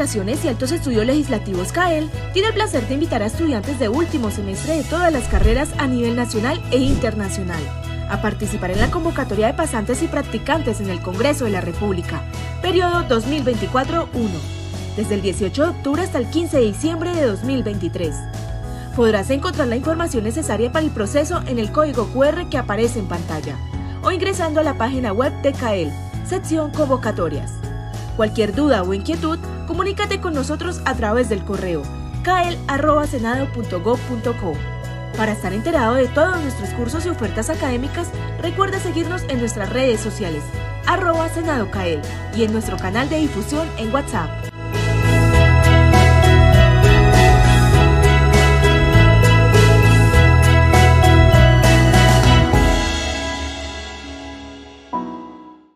Y Altos Estudios Legislativos CAEL tiene el placer de invitar a estudiantes de último semestre de todas las carreras a nivel nacional e internacional a participar en la convocatoria de pasantes y practicantes en el Congreso de la República, periodo 2024-1, desde el 18 de octubre hasta el 15 de diciembre de 2023. Podrás encontrar la información necesaria para el proceso en el código QR que aparece en pantalla o ingresando a la página web de CAEL, sección convocatorias. Cualquier duda o inquietud, comunícate con nosotros a través del correo cael.senado.gov.co. Para estar enterado de todos nuestros cursos y ofertas académicas, recuerda seguirnos en nuestras redes sociales, arroba Senado y en nuestro canal de difusión en WhatsApp.